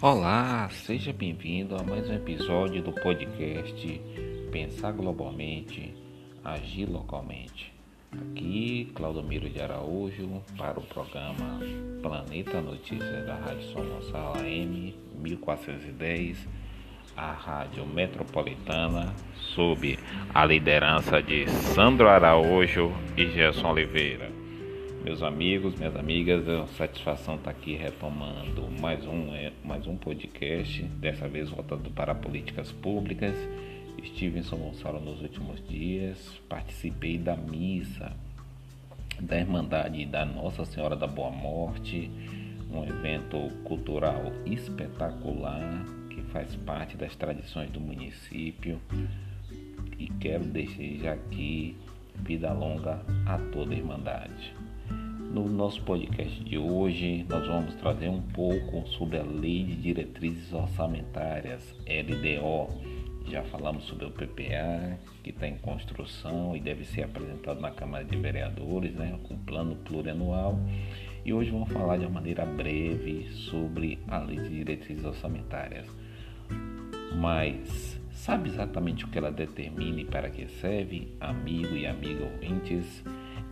Olá, seja bem-vindo a mais um episódio do podcast Pensar Globalmente, Agir Localmente. Aqui, Claudomiro de Araújo, para o programa Planeta Notícias da Rádio São Gonçalo AM 1410, a Rádio Metropolitana, sob a liderança de Sandro Araújo e Gerson Oliveira. Meus amigos, minhas amigas, é satisfação estar aqui retomando mais um, é, mais um podcast, dessa vez voltado para políticas públicas. Estive em São Gonçalo nos últimos dias, participei da missa da Irmandade da Nossa Senhora da Boa Morte, um evento cultural espetacular que faz parte das tradições do município. E quero desejar aqui vida longa a toda a Irmandade. No nosso podcast de hoje, nós vamos trazer um pouco sobre a Lei de Diretrizes Orçamentárias, LDO. Já falamos sobre o PPA, que está em construção e deve ser apresentado na Câmara de Vereadores, né, com plano plurianual. E hoje vamos falar de uma maneira breve sobre a Lei de Diretrizes Orçamentárias. Mas sabe exatamente o que ela determina e para que serve, amigo e amiga ouvintes?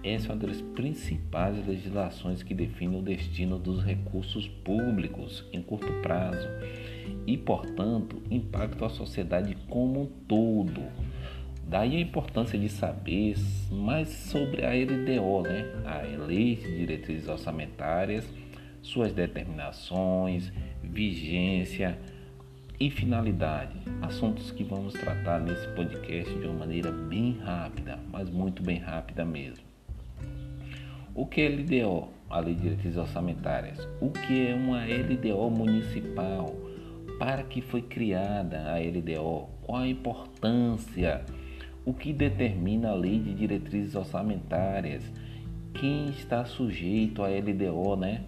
Essa é uma das principais legislações que define o destino dos recursos públicos em curto prazo e, portanto, impacta a sociedade como um todo. Daí a importância de saber mais sobre a LDO, né? a Lei de Diretrizes Orçamentárias, suas determinações, vigência e finalidade. Assuntos que vamos tratar nesse podcast de uma maneira bem rápida, mas muito bem rápida mesmo. O que é LDO? A Lei de Diretrizes Orçamentárias. O que é uma LDO municipal? Para que foi criada a LDO? Qual a importância? O que determina a Lei de Diretrizes Orçamentárias? Quem está sujeito à LDO, né?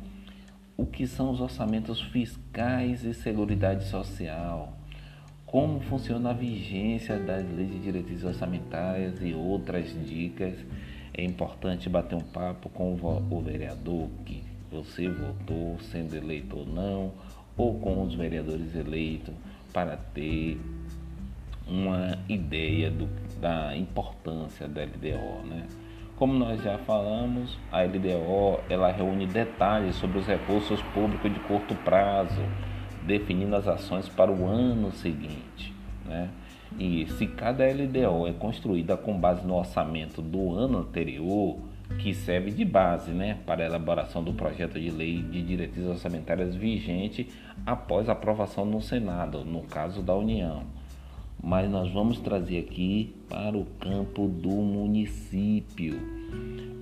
O que são os orçamentos fiscais e seguridade social? Como funciona a vigência das leis de diretrizes orçamentárias e outras dicas é importante bater um papo com o vereador que você votou, sendo eleito ou não, ou com os vereadores eleitos, para ter uma ideia do, da importância da LDO. Né? Como nós já falamos, a LDO ela reúne detalhes sobre os recursos públicos de curto prazo, definindo as ações para o ano seguinte. Né? E se cada LDO é construída com base no orçamento do ano anterior, que serve de base né, para a elaboração do projeto de lei de diretrizes orçamentárias vigente após aprovação no Senado, no caso da União. Mas nós vamos trazer aqui para o campo do município.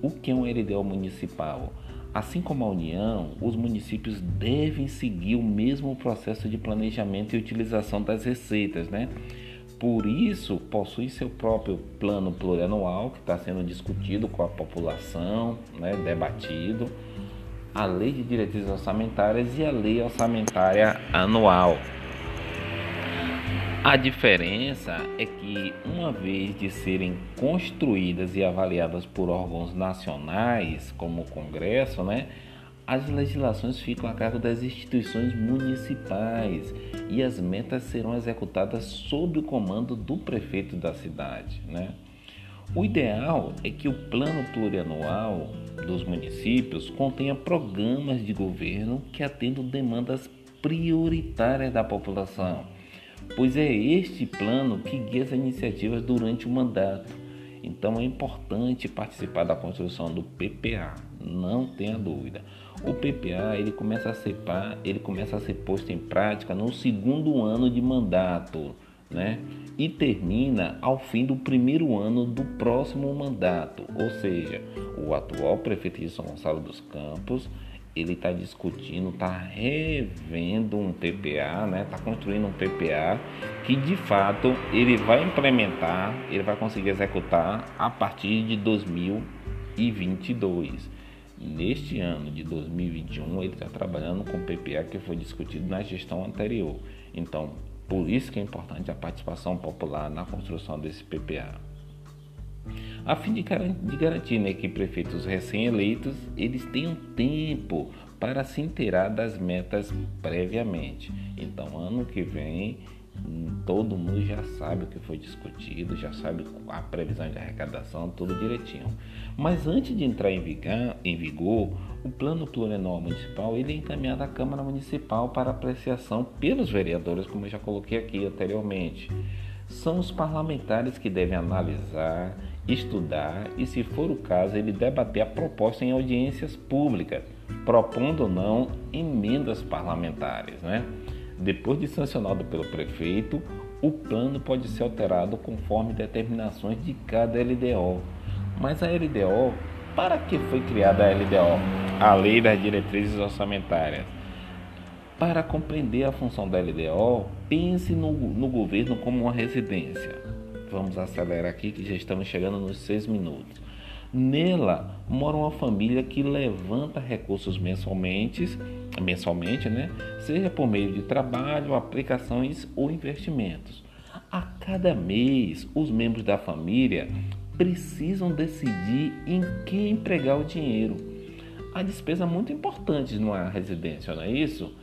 O que é um LDO municipal? Assim como a União, os municípios devem seguir o mesmo processo de planejamento e utilização das receitas, né? Por isso, possui seu próprio plano plurianual que está sendo discutido com a população, né, debatido, a lei de diretrizes orçamentárias e a lei orçamentária anual. A diferença é que, uma vez de serem construídas e avaliadas por órgãos nacionais, como o Congresso, né, as legislações ficam a cargo das instituições municipais e as metas serão executadas sob o comando do prefeito da cidade. Né? O ideal é que o plano plurianual dos municípios contenha programas de governo que atendam demandas prioritárias da população, pois é este plano que guia as iniciativas durante o mandato. Então é importante participar da construção do PPA, não tenha dúvida. O PPA ele começa a ser ele começa a ser posto em prática no segundo ano de mandato, né? E termina ao fim do primeiro ano do próximo mandato, ou seja, o atual prefeito de São Gonçalo dos Campos ele está discutindo, está revendo um PPA, né? Está construindo um PPA que de fato ele vai implementar, ele vai conseguir executar a partir de 2022. Neste ano de 2021, ele está trabalhando com o PPA que foi discutido na gestão anterior. Então, por isso que é importante a participação popular na construção desse PPA. A fim de garantir né, que prefeitos recém-eleitos eles tenham tempo para se inteirar das metas previamente. Então, ano que vem, todo mundo já sabe o que foi discutido, já sabe a previsão de arrecadação, tudo direitinho. Mas antes de entrar em vigor, em vigor o plano plurianual municipal ele é encaminhado à Câmara Municipal para apreciação pelos vereadores, como eu já coloquei aqui anteriormente. São os parlamentares que devem analisar, estudar e, se for o caso, ele debater a proposta em audiências públicas, propondo ou não emendas parlamentares, né? Depois de sancionado pelo prefeito, o plano pode ser alterado conforme determinações de cada LDO. Mas a LDO, para que foi criada a LDO? A Lei das Diretrizes Orçamentárias. Para compreender a função da LDO, pense no, no governo como uma residência. Vamos acelerar aqui que já estamos chegando nos seis minutos. Nela mora uma família que levanta recursos mensalmente, mensalmente, né? seja por meio de trabalho, aplicações ou investimentos. A cada mês, os membros da família precisam decidir em que empregar o dinheiro. A despesa é muito importante numa residência, não é isso?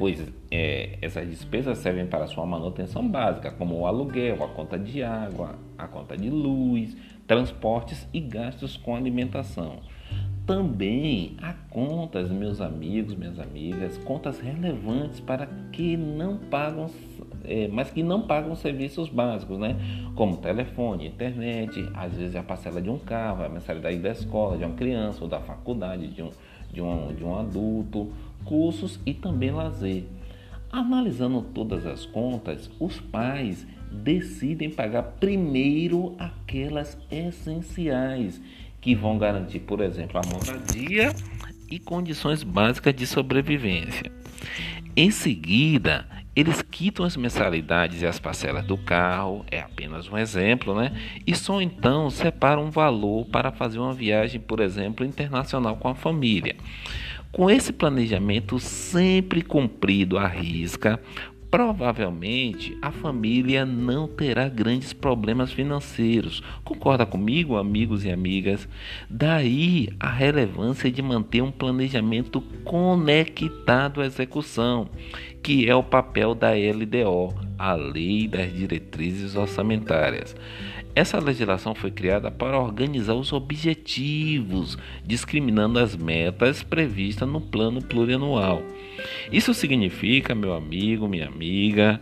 Pois é, essas despesas servem para sua manutenção básica, como o aluguel, a conta de água, a conta de luz, transportes e gastos com alimentação. Também há contas, meus amigos, minhas amigas, contas relevantes para que não pagam, é, mas que não pagam serviços básicos, né? Como telefone, internet, às vezes a parcela de um carro, a mensalidade da escola, de uma criança ou da faculdade, de um, de um, de um adulto, cursos e também lazer. Analisando todas as contas, os pais decidem pagar primeiro aquelas essenciais que vão garantir, por exemplo, a moradia e condições básicas de sobrevivência. Em seguida, eles quitam as mensalidades e as parcelas do carro, é apenas um exemplo, né? E só então separam um valor para fazer uma viagem, por exemplo, internacional com a família. Com esse planejamento sempre cumprido à risca, provavelmente a família não terá grandes problemas financeiros. Concorda comigo, amigos e amigas? Daí a relevância de manter um planejamento conectado à execução, que é o papel da LDO, a Lei das Diretrizes Orçamentárias. Essa legislação foi criada para organizar os objetivos, discriminando as metas previstas no plano plurianual. Isso significa, meu amigo, minha amiga,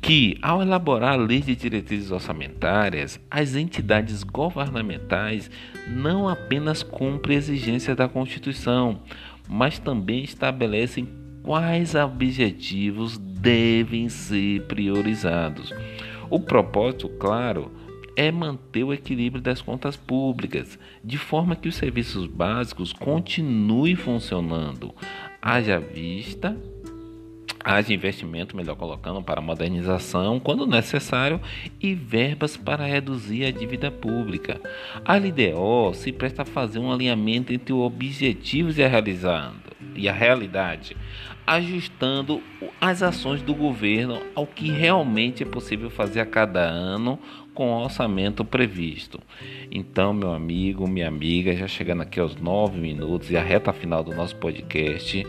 que, ao elaborar a lei de diretrizes orçamentárias, as entidades governamentais não apenas cumprem exigências da Constituição, mas também estabelecem quais objetivos devem ser priorizados. O propósito, claro, é manter o equilíbrio das contas públicas, de forma que os serviços básicos continuem funcionando, haja vista, haja investimento, melhor colocando, para modernização, quando necessário, e verbas para reduzir a dívida pública. A LDO se presta a fazer um alinhamento entre os objetivos e a, realizando, e a realidade, ajustando as ações do governo ao que realmente é possível fazer a cada ano com o orçamento previsto. Então, meu amigo, minha amiga, já chegando aqui aos nove minutos e a reta final do nosso podcast,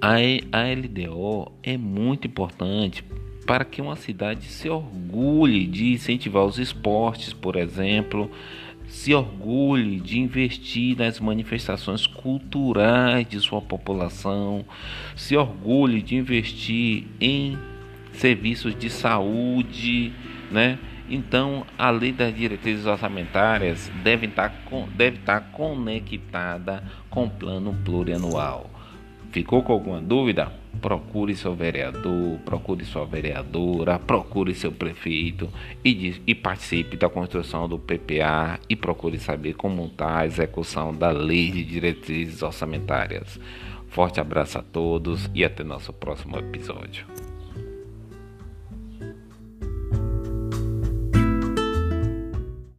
a LDO é muito importante para que uma cidade se orgulhe de incentivar os esportes, por exemplo, se orgulhe de investir nas manifestações culturais de sua população, se orgulhe de investir em serviços de saúde, né? Então, a lei das diretrizes orçamentárias deve estar, deve estar conectada com o plano plurianual. Ficou com alguma dúvida? Procure seu vereador, procure sua vereadora, procure seu prefeito e, e participe da construção do PPA e procure saber como está a execução da lei de diretrizes orçamentárias. Forte abraço a todos e até nosso próximo episódio.